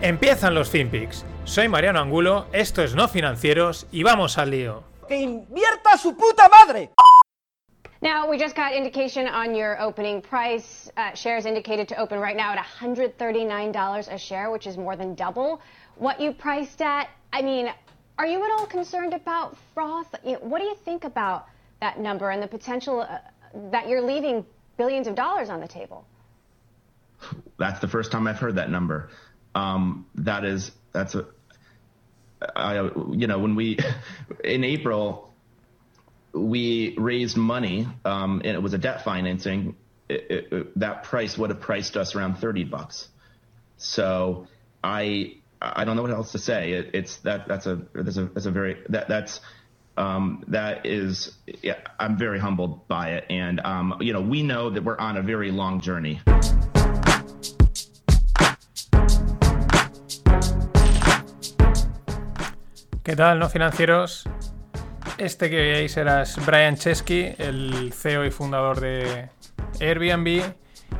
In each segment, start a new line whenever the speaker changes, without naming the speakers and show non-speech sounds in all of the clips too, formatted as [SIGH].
Empiezan los FinPix. Soy Mariano Angulo, esto es No Financieros y vamos al lío.
¡Que invierta su puta madre!
Now, we just got indication on your opening price. Uh, shares indicated to open right now at $139 a share, which is more than double what you priced at. I mean, are you at all concerned about froth? You know, what do you think about that number and the potential uh, that you're leaving billions of dollars on the table?
That's the first time I've heard that number. Um, that is, that's a, I, you know, when we, [LAUGHS] in April, we raised money, um, and it was a debt financing. It, it, it, that price would have priced us around 30 bucks. So I, I don't know what else to say. It, it's that, that's a, that's a, that's a very, that, that's, um, that is, yeah, I'm very humbled by it. And, um, you know, we know that we're on a very long journey.
¿Qué tal, no financieros? Este que veis era Brian Chesky, el CEO y fundador de Airbnb.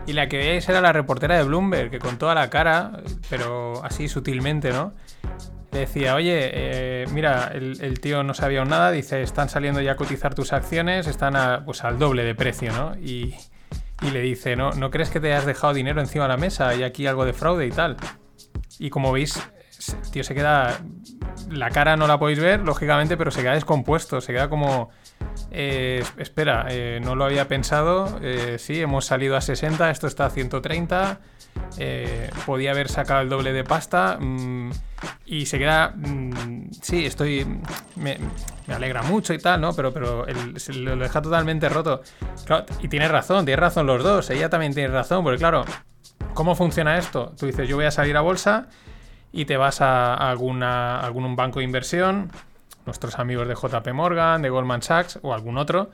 Y la que veis era la reportera de Bloomberg, que con toda la cara, pero así sutilmente, ¿no? Le decía, oye, eh, mira, el, tío no sabía nada, dice, están saliendo ya a cotizar tus acciones, están pues al doble de precio, ¿no? Y, y le dice, ¿no, ¿no crees que te has dejado dinero encima de la mesa y aquí algo de fraude y tal? Y como veis, tío se queda la cara no la podéis ver, lógicamente, pero se queda descompuesto, se queda como... Eh, espera, eh, no lo había pensado, eh, sí, hemos salido a 60, esto está a 130, podía haber sacado el doble de pasta mm, y se queda... Mm, sí, estoy... Me, alegra mucho y tal, ¿no? Pero, pero lo deja totalmente roto. y tiene razón, tiene razón los dos, ella también tiene razón, porque claro, ¿cómo funciona esto? Tú dices, yo voy a salir a bolsa y te vas a, algún banco de inversión, nuestros amigos de JP Morgan, de Goldman Sachs o algún otro.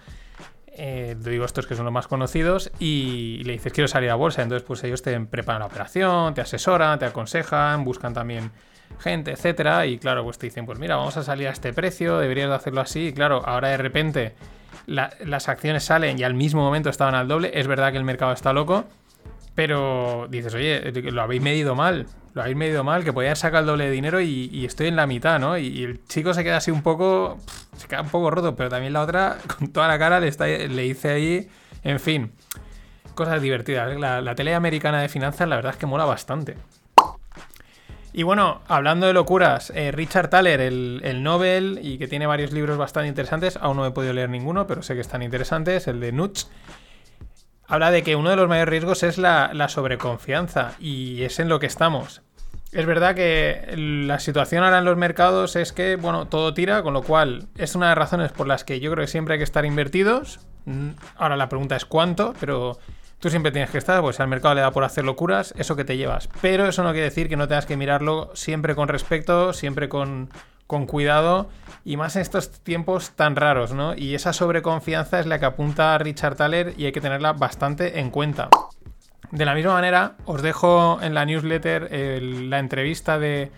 Eh, digo estos que son los más conocidos y le dices quiero salir a bolsa, entonces pues ellos te preparan la operación, te asesoran, te aconsejan, buscan también gente, etcétera, y claro, pues te dicen, pues mira, vamos a salir a este precio, deberías de hacerlo así, y claro, ahora de repente las acciones salen y al mismo momento estaban al doble, es verdad que el mercado está loco, pero dices, oye, lo habéis medido mal, lo habéis medido mal, que podía haber sacado el doble de dinero y, estoy en la mitad, ¿no? Y, el chico se queda así un poco, se queda un poco roto, pero también la otra, [LAUGHS] con toda la cara, le, está, le hice ahí, en fin, cosas divertidas. La, tele americana de finanzas, la verdad es que mola bastante. Y bueno, hablando de locuras, eh, Richard Thaler, el, el, Nobel, y que tiene varios libros bastante interesantes, aún no he podido leer ninguno, pero sé que están interesantes, el de Nuts habla de que uno de los mayores riesgos es la, sobreconfianza y es en lo que estamos. Es verdad que la situación ahora en los mercados es que, bueno, todo tira, con lo cual es una de las razones por las que yo creo que siempre hay que estar invertidos. Mm, ahora la pregunta es cuánto, pero tú siempre tienes que estar, pues al mercado le da por hacer locuras, eso que te llevas. Pero eso no quiere decir que no tengas que mirarlo siempre con respeto, siempre con, con cuidado y más en estos tiempos tan raros, ¿no? Y esa sobreconfianza es la que apunta a Richard Thaler y hay que tenerla bastante en cuenta. De la misma manera, os dejo en la newsletter la entrevista de,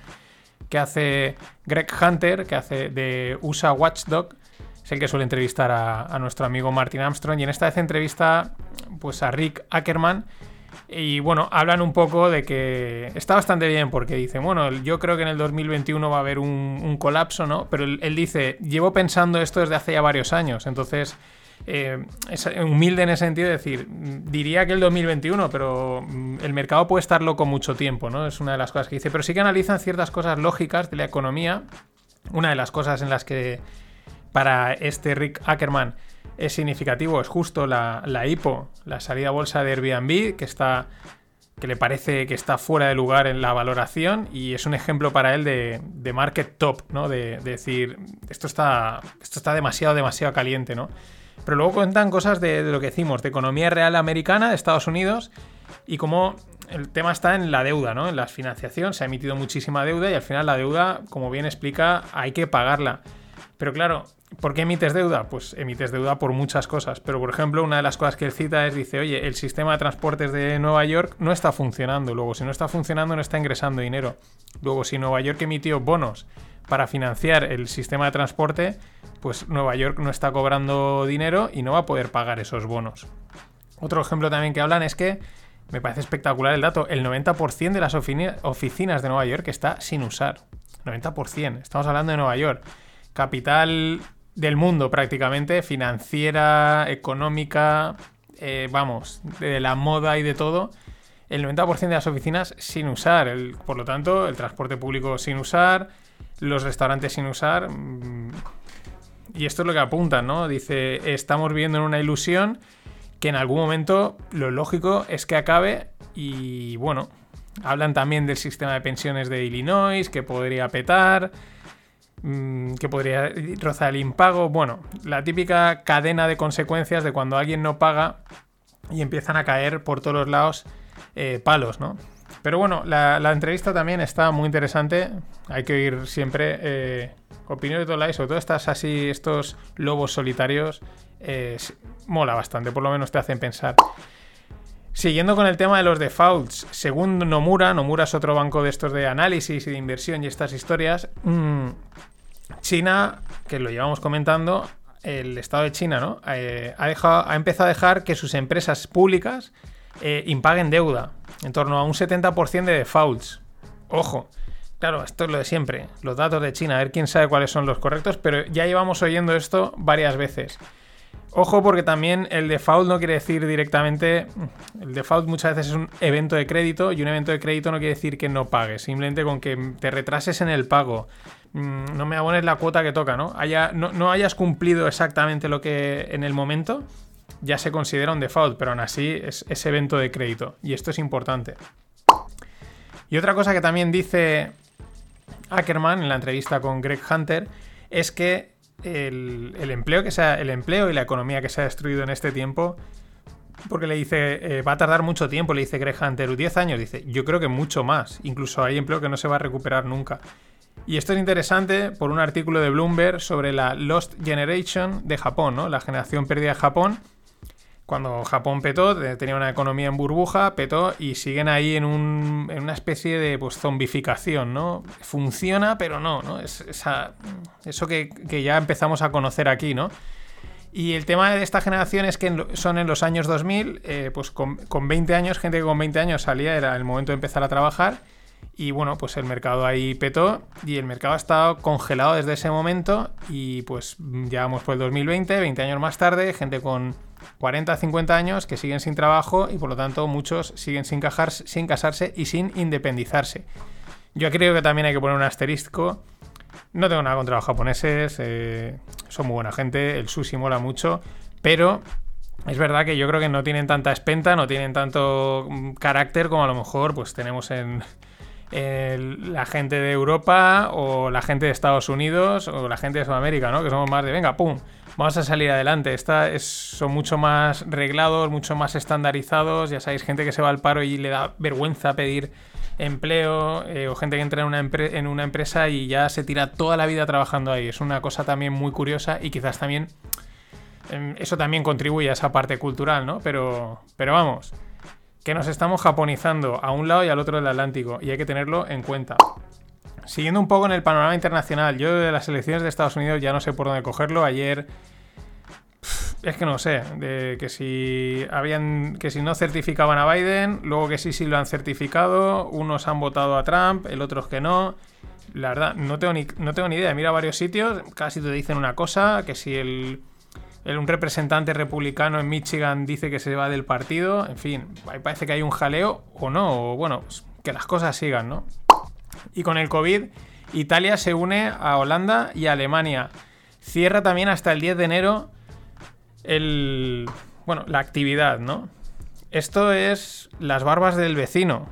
que hace Greg Hunter, que hace de USA Watchdog, es el que suele entrevistar a, a nuestro amigo Martin Armstrong, y en esta vez entrevista pues, a Rick Ackerman, y bueno, hablan un poco de que está bastante bien porque dicen, bueno, yo creo que en el 2021 va a haber un, colapso, ¿no? Pero él, dice, llevo pensando esto desde hace ya varios años, entonces... Eh, es humilde en ese sentido, decir, diría que el 2021, pero mm, el mercado puede estar loco mucho tiempo, ¿no? Es una de las cosas que dice, pero sí que analizan ciertas cosas lógicas de la economía. Una de las cosas en las que para este Rick Ackerman es significativo, es justo la, la IPO, la salida a bolsa de Airbnb, que está que le parece que está fuera de lugar en la valoración y es un ejemplo para él de, market top, ¿no? De, decir, esto está, esto está demasiado, demasiado caliente, ¿no? Pero luego cuentan cosas de, lo que decimos, de economía real americana de Estados Unidos y cómo el tema está en la deuda, ¿no? En la financiación. Se ha emitido muchísima deuda y al final la deuda, como bien explica, hay que pagarla. Pero claro, ¿por qué emites deuda? Pues emites deuda por muchas cosas. Pero por ejemplo, una de las cosas que él cita es, dice, oye, el sistema de transportes de Nueva York no está funcionando. Luego, si no está funcionando, no está ingresando dinero. Luego, si Nueva York emitió bonos para financiar el sistema de transporte, pues Nueva York no está cobrando dinero y no va a poder pagar esos bonos. Otro ejemplo también que hablan es que me parece espectacular el dato. El 90% de las oficinas de Nueva York está sin usar. 90%. Estamos hablando de Nueva York. Capital del mundo prácticamente. Financiera, económica. Eh, vamos, de la moda y de todo. El 90% de las oficinas sin usar. por lo tanto, el transporte público sin usar. Los restaurantes sin usar. Mm, y esto es lo que apuntan, ¿no? Dice, estamos viviendo en una ilusión que en algún momento lo lógico es que acabe y bueno, hablan también del sistema de pensiones de Illinois, que podría petar, que podría rozar el impago, bueno, la típica cadena de consecuencias de cuando alguien no paga y empiezan a caer por todos los lados eh, palos, ¿no? Pero bueno, la, entrevista también está muy interesante. Hay que oír siempre eh, opiniones de lados, sobre todo estas así, estos lobos solitarios eh, mola bastante, por lo menos te hacen pensar. Siguiendo con el tema de los defaults, según Nomura, Nomura es otro banco de estos de análisis y de inversión y estas historias, mm, China, que lo llevamos comentando, el Estado de China, ¿no? Eh, ha, empezado a dejar que sus empresas públicas eh, impaguen deuda, en torno a un 70% de defaults. Ojo, claro, esto es lo de siempre, los datos de China, a ver quién sabe cuáles son los correctos, pero ya llevamos oyendo esto varias veces. Ojo porque también el default no quiere decir directamente... El default muchas veces es un evento de crédito y un evento de crédito no quiere decir que no pagues. Simplemente con que te retrases en el pago. Mm, no me abones la cuota que toca, ¿no? no, hayas cumplido exactamente lo que en el momento, ya se considera un default, pero aún así es, es evento de crédito. Y esto es importante. Y otra cosa que también dice Ackerman en la entrevista con Greg Hunter es que el, empleo que sea, el empleo y la economía que se ha destruido en este tiempo. Porque le dice, eh, va a tardar mucho tiempo, le dice Greg Hunter, 10 años, dice, yo creo que mucho más. Incluso hay empleo que no se va a recuperar nunca. Y esto es interesante por un artículo de Bloomberg sobre la Lost Generation de Japón, ¿no? La generación perdida de Japón, cuando Japón petó, tenía una economía en burbuja, petó y siguen ahí en, una especie de pues, zombificación, ¿no? Funciona, pero no, ¿no? Es eso que, ya empezamos a conocer aquí, ¿no? Y el tema de esta generación es que son en los años 2000, eh, pues con, con 20 años, gente que con 20 años salía, era el momento de empezar a trabajar. Y bueno, pues el mercado ahí petó y el mercado ha estado congelado desde ese momento y pues ya vamos por el 2020, 20 años más tarde, gente con 40, 50 años que siguen sin trabajo y por lo tanto muchos siguen sin, sin casarse y sin independizarse. Yo creo que también hay que poner un asterisco. No tengo nada contra los japoneses, eh, son muy buena gente, el sushi mola mucho, pero es verdad que yo creo que no tienen tanta espenta, no tienen tanto mm, carácter como a lo mejor pues tenemos en, la gente de Europa o la gente de Estados Unidos o la gente de Sudamérica, ¿no? Que somos más de venga, pum, vamos a salir adelante. Esta es, son mucho más reglados, mucho más estandarizados. Ya sabéis, gente que se va al paro y le da vergüenza pedir empleo eh, o gente que entra en una, en una empresa y ya se tira toda la vida trabajando ahí. Es una cosa también muy curiosa y quizás también em, eso también contribuye a esa parte cultural, ¿no? Pero, pero vamos, que nos estamos japonizando a un lado y al otro del Atlántico y hay que tenerlo en cuenta. Siguiendo un poco en el panorama internacional, yo de las elecciones de Estados Unidos ya no sé por dónde cogerlo. Ayer es que no sé, de que si habían que si no certificaban a Biden, luego que sí sí lo han certificado, unos han votado a Trump, el otros que no. La verdad, no tengo ni, no tengo ni idea. Mira varios sitios, casi te dicen una cosa, que si el, un representante republicano en Michigan dice que se va del partido, en fin, parece que hay un jaleo o no, o bueno, que las cosas sigan, ¿no? Y con el COVID, Italia se une a Holanda y Alemania. Cierra también hasta el 10 de enero el, bueno, la actividad, ¿no? Esto es las barbas del vecino.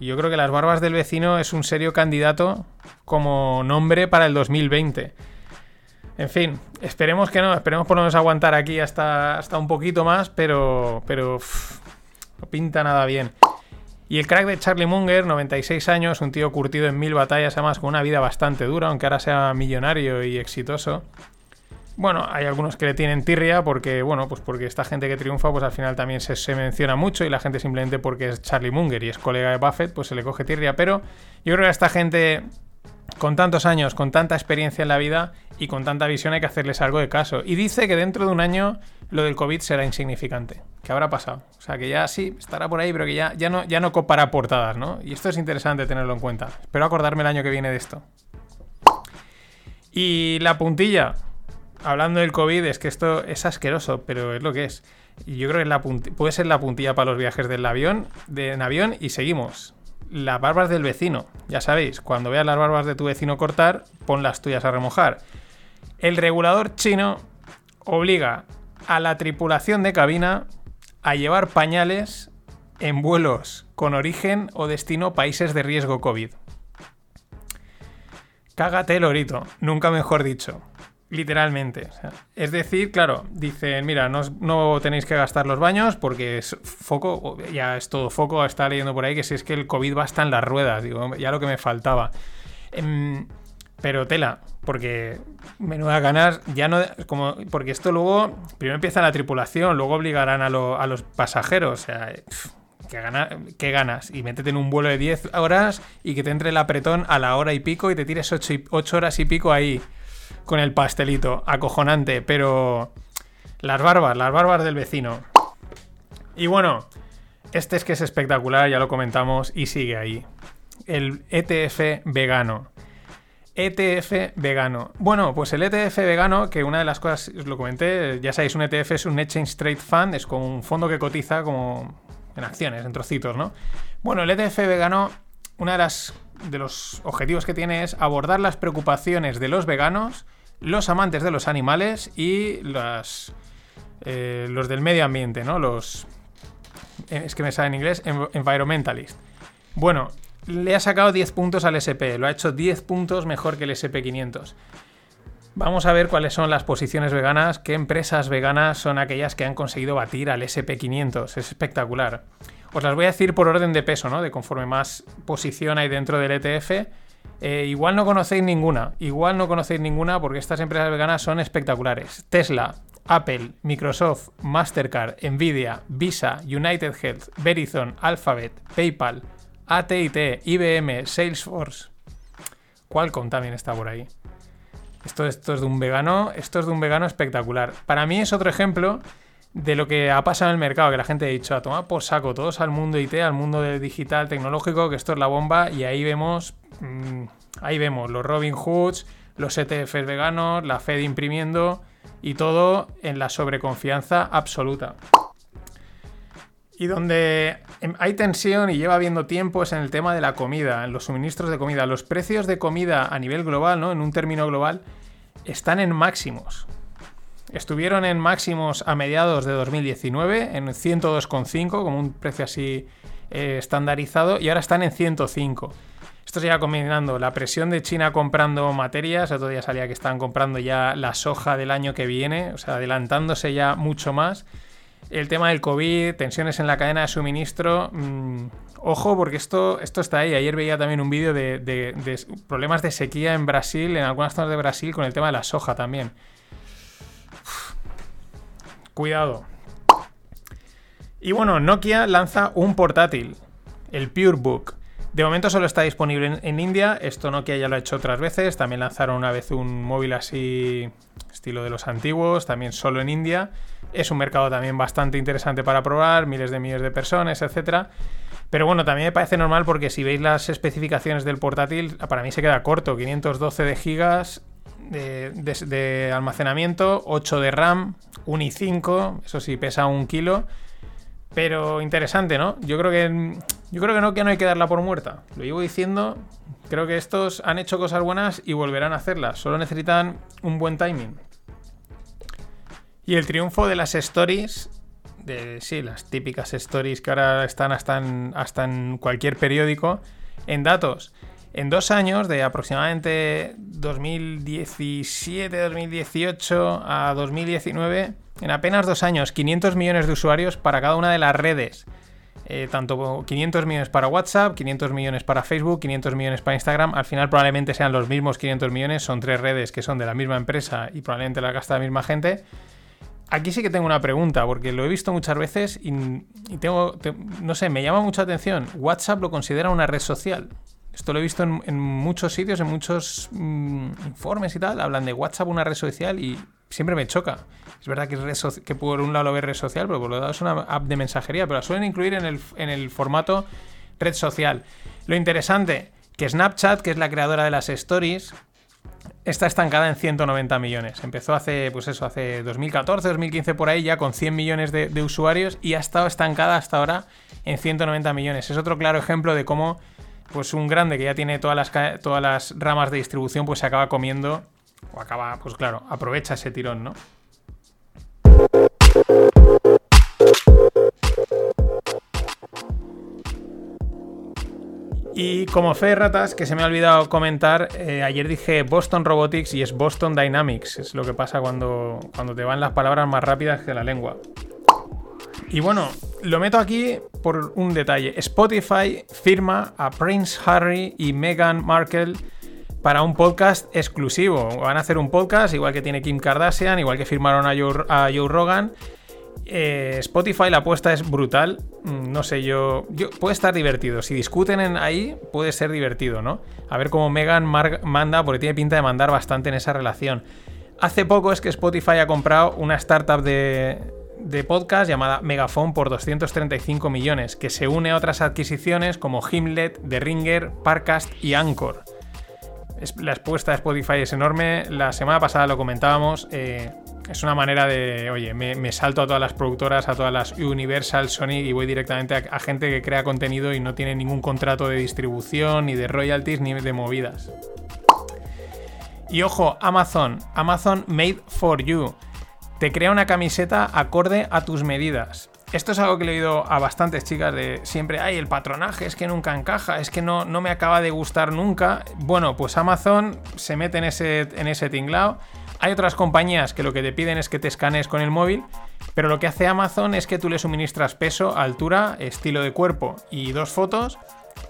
Y yo creo que las barbas del vecino es un serio candidato como nombre para el 2020. En fin, esperemos que no, esperemos por lo menos aguantar aquí hasta, hasta un poquito más, pero, pero no pinta nada bien. Y el crack de Charlie Munger, 96 años, un tío curtido en mil batallas, además con una vida bastante dura, aunque ahora sea millonario y exitoso. Bueno, hay algunos que le tienen tirria porque, bueno, pues porque esta gente que triunfa, pues al final también se, menciona mucho y la gente simplemente porque es Charlie Munger y es colega de Buffett, pues se le coge tirria. Pero yo creo que a esta gente con tantos años, con tanta experiencia en la vida y con tanta visión hay que hacerles algo de caso. Y dice que dentro de un año lo del COVID será insignificante. ¿Qué habrá pasado? O sea, que ya sí, estará por ahí, pero que ya, ya, no, ya no copará portadas, ¿no? Y esto es interesante tenerlo en cuenta. Espero acordarme el año que viene de esto. Y la puntilla. Hablando del COVID, es que esto es asqueroso, pero es lo que es. Y yo creo que la puede ser la puntilla para los viajes del avión, en avión y seguimos las barbas del vecino. Ya sabéis, cuando veas las barbas de tu vecino cortar, pon las tuyas a remojar. El regulador chino obliga a la tripulación de cabina a llevar pañales en vuelos con origen o destino países de riesgo COVID. Cágate el orito, nunca mejor dicho. Literalmente. es decir, claro, dicen, mira, no, no, tenéis que gastar los baños porque es foco, ya es todo foco, está leyendo por ahí que si es que el COVID va hasta en las ruedas, digo, ya lo que me faltaba. Em, pero tela, porque menuda ganas, ya no, como, porque esto luego, primero empieza la tripulación, luego obligarán a, a los pasajeros, o sea, ¿qué, gana, ¿qué, ganas? Y métete en un vuelo de 10 horas y que te entre el apretón a la hora y pico y te tires 8, 8 horas y pico ahí con el pastelito. Acojonante, pero. Las barbas, las barbas del vecino. Y bueno, este es que es espectacular, ya lo comentamos y sigue ahí. El ETF vegano. ETF vegano. Bueno, pues el ETF vegano, que una de las cosas, os lo comenté, ya sabéis, un ETF es un Exchange Trade Fund, es como un fondo que cotiza como en acciones, en trocitos, ¿no? Bueno, el ETF vegano, una de las de los objetivos que tiene es abordar las preocupaciones de los veganos los amantes de los animales y eh, los del medio ambiente, ¿no? Los... Eh, es que me sale en inglés, environmentalist. Bueno, le ha sacado 10 puntos al SP, lo ha hecho 10 puntos mejor que el SP500. Vamos a ver cuáles son las posiciones veganas, qué empresas veganas son aquellas que han conseguido batir al SP500. Es espectacular. Os las voy a decir por orden de peso, ¿no? De conforme más posición hay dentro del ETF eh, igual no conocéis ninguna, igual no conocéis ninguna porque estas empresas veganas son espectaculares. Tesla, Apple, Microsoft, Mastercard, Nvidia, Visa, United Health, Verizon, Alphabet, PayPal, AT&T, IBM, Salesforce. Qualcomm también está por ahí. Esto, esto es de un vegano, esto es de un vegano espectacular. Para mí es otro ejemplo de lo que ha pasado en el mercado, que la gente ha dicho, a tomar por saco, todos al mundo IT, al mundo digital, tecnológico, que esto es la bomba, y ahí vemos, mm, ahí vemos los Robin Hoods, los ETFs veganos, la Fed imprimiendo, y todo en la sobreconfianza absoluta. Y donde em, hay tensión y lleva habiendo tiempo es en el tema de la comida, en los suministros de comida. Los precios de comida a nivel global, ¿no? En un término global, están en máximos. Estuvieron en máximos a mediados de 2019, en 102,5, como un precio así eh, estandarizado, y ahora están en 105. Esto se combinando la presión de China comprando materias, otro día salía que están comprando ya la soja del año que viene, o sea, adelantándose ya mucho más. El tema del COVID, tensiones en la cadena de suministro. Mm, ojo, porque esto, esto está ahí. Ayer veía también un vídeo de, de problemas de sequía en Brasil, en algunas zonas de Brasil, con el tema de la soja también. Cuidado. Y bueno, Nokia lanza un portátil, el PureBook. De momento solo está disponible en, India. Esto Nokia ya lo ha hecho otras veces. También lanzaron una vez un móvil así, estilo de los antiguos, también solo en India. Es un mercado también bastante interesante para probar, miles de millones de personas, etc. Pero bueno, también me parece normal porque si veis las especificaciones del portátil, para mí se queda corto. 512 de gigas de, almacenamiento, 8 de RAM, un i5, eso sí, pesa un kilo. Pero interesante, ¿no? Yo creo que. Yo creo que no, que no hay que darla por muerta. Lo llevo diciendo. Creo que estos han hecho cosas buenas y volverán a hacerlas. Solo necesitan un buen timing. Y el triunfo de las stories. De, sí, las típicas stories que ahora están hasta en cualquier periódico. En datos. En dos años, de aproximadamente 2017-2018 a 2019, en apenas dos años, 500 millones de usuarios para cada una de las redes. eh, tanto 500 millones para WhatsApp, 500 millones para Facebook, 500 millones para Instagram. Al final probablemente sean los mismos 500 millones, son tres redes que son de la misma empresa y probablemente las gasta la misma gente. Aquí sí que tengo una pregunta, porque lo he visto muchas veces y, tengo, no sé, me llama mucha atención. WhatsApp lo considera una red social. Esto lo he visto en, muchos sitios, en muchos mm, informes y tal. Hablan de WhatsApp una red social y siempre me choca. Es verdad que, es por un lado lo ve red social, pero por otro lado es una app de mensajería, pero la suelen incluir en el, formato red social. Lo interesante, que Snapchat, que es la creadora de las stories, está estancada en 190 millones. Empezó hace, pues eso, hace 2014, 2015 por ahí, ya con 100 millones de, usuarios y ha estado estancada hasta ahora en 190 millones. Es otro claro ejemplo de cómo, pues un grande que ya tiene todas las, todas las ramas de distribución, pues se acaba comiendo, o acaba, pues claro, aprovecha ese tirón, ¿no? Y como fe de ratas, que se me ha olvidado comentar, eh, ayer dije Boston Robotics y es Boston Dynamics. Es lo que pasa cuando, cuando te van las palabras más rápidas que la lengua. Y bueno, lo meto aquí por un detalle. Spotify firma a Prince Harry y Meghan Markle para un podcast exclusivo. Van a hacer un podcast, igual que tiene Kim Kardashian, igual que firmaron a Joe, Rogan. Eh, Spotify la apuesta es brutal. Mm, no sé, yo, yo. Puede estar divertido. Si discuten en ahí, puede ser divertido, ¿no? A ver cómo Megan manda, porque tiene pinta de mandar bastante en esa relación. Hace poco es que Spotify ha comprado una startup de, de podcast llamada Megaphone por 235 millones, que se une a otras adquisiciones como Himlet, The Ringer, Parcast y Anchor la expuesta de Spotify es enorme. La semana pasada lo comentábamos. Eh, es una manera de, oye, me, salto a todas las productoras, a todas las Universal, Sonic y voy directamente a, gente que crea contenido y no tiene ningún contrato de distribución, ni de royalties, ni de movidas. Y ojo, Amazon, Amazon Made for You. Te crea una camiseta acorde a tus medidas. Esto es algo que he oído a bastantes chicas de siempre, ay, el patronaje es que nunca encaja, es que no, no me acaba de gustar nunca. Bueno, pues Amazon se mete en ese, en ese tinglao. Hay otras compañías que lo que te piden es que te escanees con el móvil, pero lo que hace Amazon es que tú le suministras peso, altura, estilo de cuerpo y dos fotos,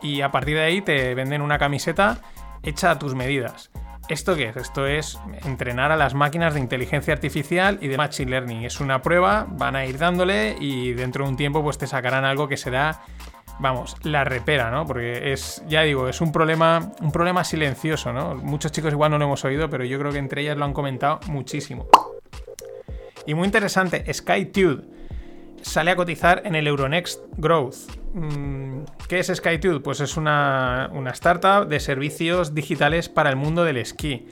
y a partir de ahí te venden una camiseta hecha a tus medidas. ¿Esto qué es? Esto es entrenar a las máquinas de inteligencia artificial y de machine learning. Es una prueba, van a ir dándole y dentro de un tiempo pues te sacarán algo que será, vamos, la repera, ¿no? Porque es, ya digo, es un problema, un problema silencioso, ¿no? Muchos chicos igual no lo hemos oído, pero yo creo que entre ellas lo han comentado muchísimo. Y muy interesante, SkyTude sale a cotizar en el Euronext Growth. Mm, ¿Qué es SkyTude? Pues es una, startup de servicios digitales para el mundo del esquí.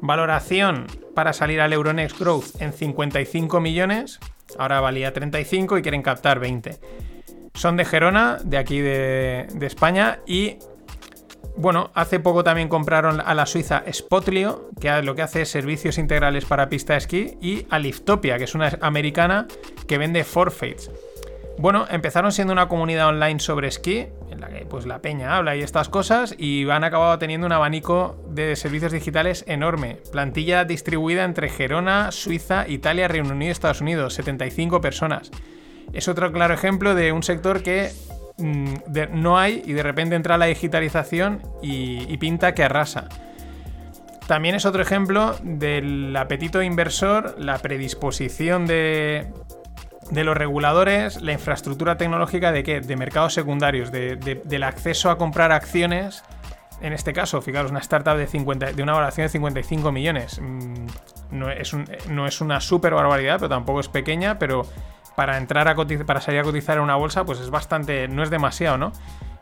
Valoración para salir al Euronext Growth en 55 millones. Ahora valía 35 y quieren captar 20. Son de Gerona, de aquí de, de España, y bueno, hace poco también compraron a la suiza Spotlio, que lo que hace es servicios integrales para pista de esquí, y a Liftopia, que es una americana que vende forfeits. Bueno, empezaron siendo una comunidad online sobre esquí, en la que pues la peña habla y estas cosas, y han acabado teniendo un abanico de servicios digitales enorme. Plantilla distribuida entre Gerona, Suiza, Italia, Reino Unido y Estados Unidos, 75 personas. Es otro claro ejemplo de un sector que Mm, no hay y de repente entra la digitalización y, pinta que arrasa. También es otro ejemplo del apetito inversor, la predisposición de, los reguladores, la infraestructura tecnológica de qué? De mercados secundarios, del acceso a comprar acciones. En este caso, fijaros, una startup de, 50, de una valoración de 55 millones. Mm, no es, no es una super barbaridad, pero tampoco es pequeña, pero para entrar a cotizar, para salir a cotizar en una bolsa, pues es bastante, no es demasiado, ¿no?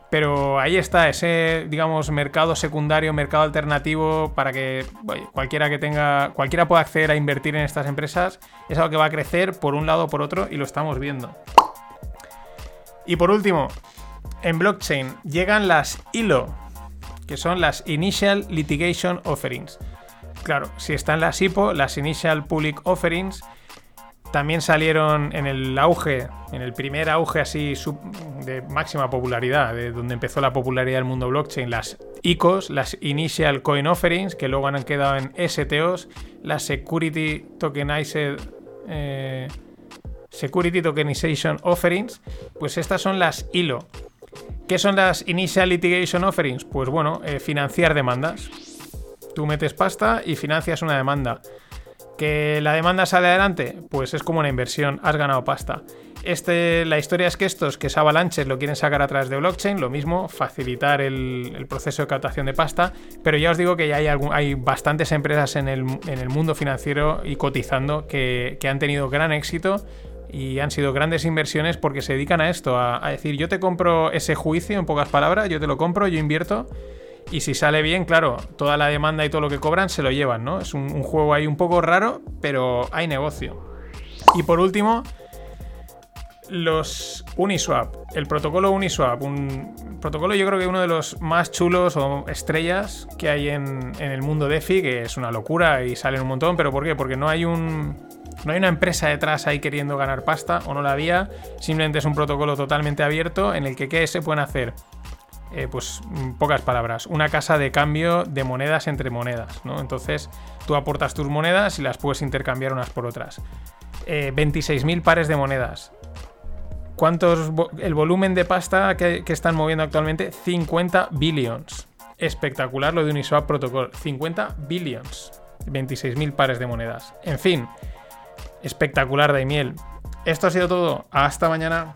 Pero ahí está, ese, digamos, mercado secundario, mercado alternativo, para que cualquiera que tenga, cualquiera pueda acceder a invertir en estas empresas, es algo que va a crecer por un lado o por otro y lo estamos viendo. Y por último, en blockchain llegan las ILO, que son las Initial Litigation Offerings. Claro, si están las IPO, las Initial Public Offerings, también salieron en el auge, en el primer auge así de máxima popularidad, de donde empezó la popularidad del mundo blockchain, las ICOs, las Initial Coin Offerings, que luego han quedado en STOs, las Security Tokenized eh, Security Tokenization Offerings, pues estas son las ILO. ¿Qué son las Initial Litigation Offerings? Pues bueno, eh, financiar demandas. Tú metes pasta y financias una demanda. ¿Que la demanda sale adelante? Pues es como una inversión, has ganado pasta. Este, la historia es que estos, que es Avalanche, lo quieren sacar a través de blockchain, lo mismo, facilitar el, proceso de captación de pasta, pero ya os digo que ya hay, hay bastantes empresas en el, mundo financiero y cotizando que, han tenido gran éxito y han sido grandes inversiones porque se dedican a esto, a, decir, yo te compro ese juicio, en pocas palabras, yo te lo compro, yo invierto. Y si sale bien, claro, toda la demanda y todo lo que cobran se lo llevan, ¿no? Es un juego ahí un poco raro, pero hay negocio. Y por último, los Uniswap, el protocolo Uniswap, un protocolo yo creo que uno de los más chulos o estrellas que hay en, el mundo DeFi, que es una locura y salen un montón, pero ¿por qué? Porque no hay un... No hay una empresa detrás ahí queriendo ganar pasta, o no la había, simplemente es un protocolo totalmente abierto en el que ¿qué se pueden hacer? Eh, pues pocas palabras, una casa de cambio de monedas entre monedas, ¿no? Entonces tú aportas tus monedas y las puedes intercambiar unas por otras. 26.000 eh, pares de monedas. ¿Cuántos el volumen de pasta que, están moviendo actualmente? 50 billions. Espectacular lo de Uniswap Protocol. 50 billions. 26.000 pares de monedas. En fin, espectacular, Daimiel. Esto ha sido todo. Hasta mañana.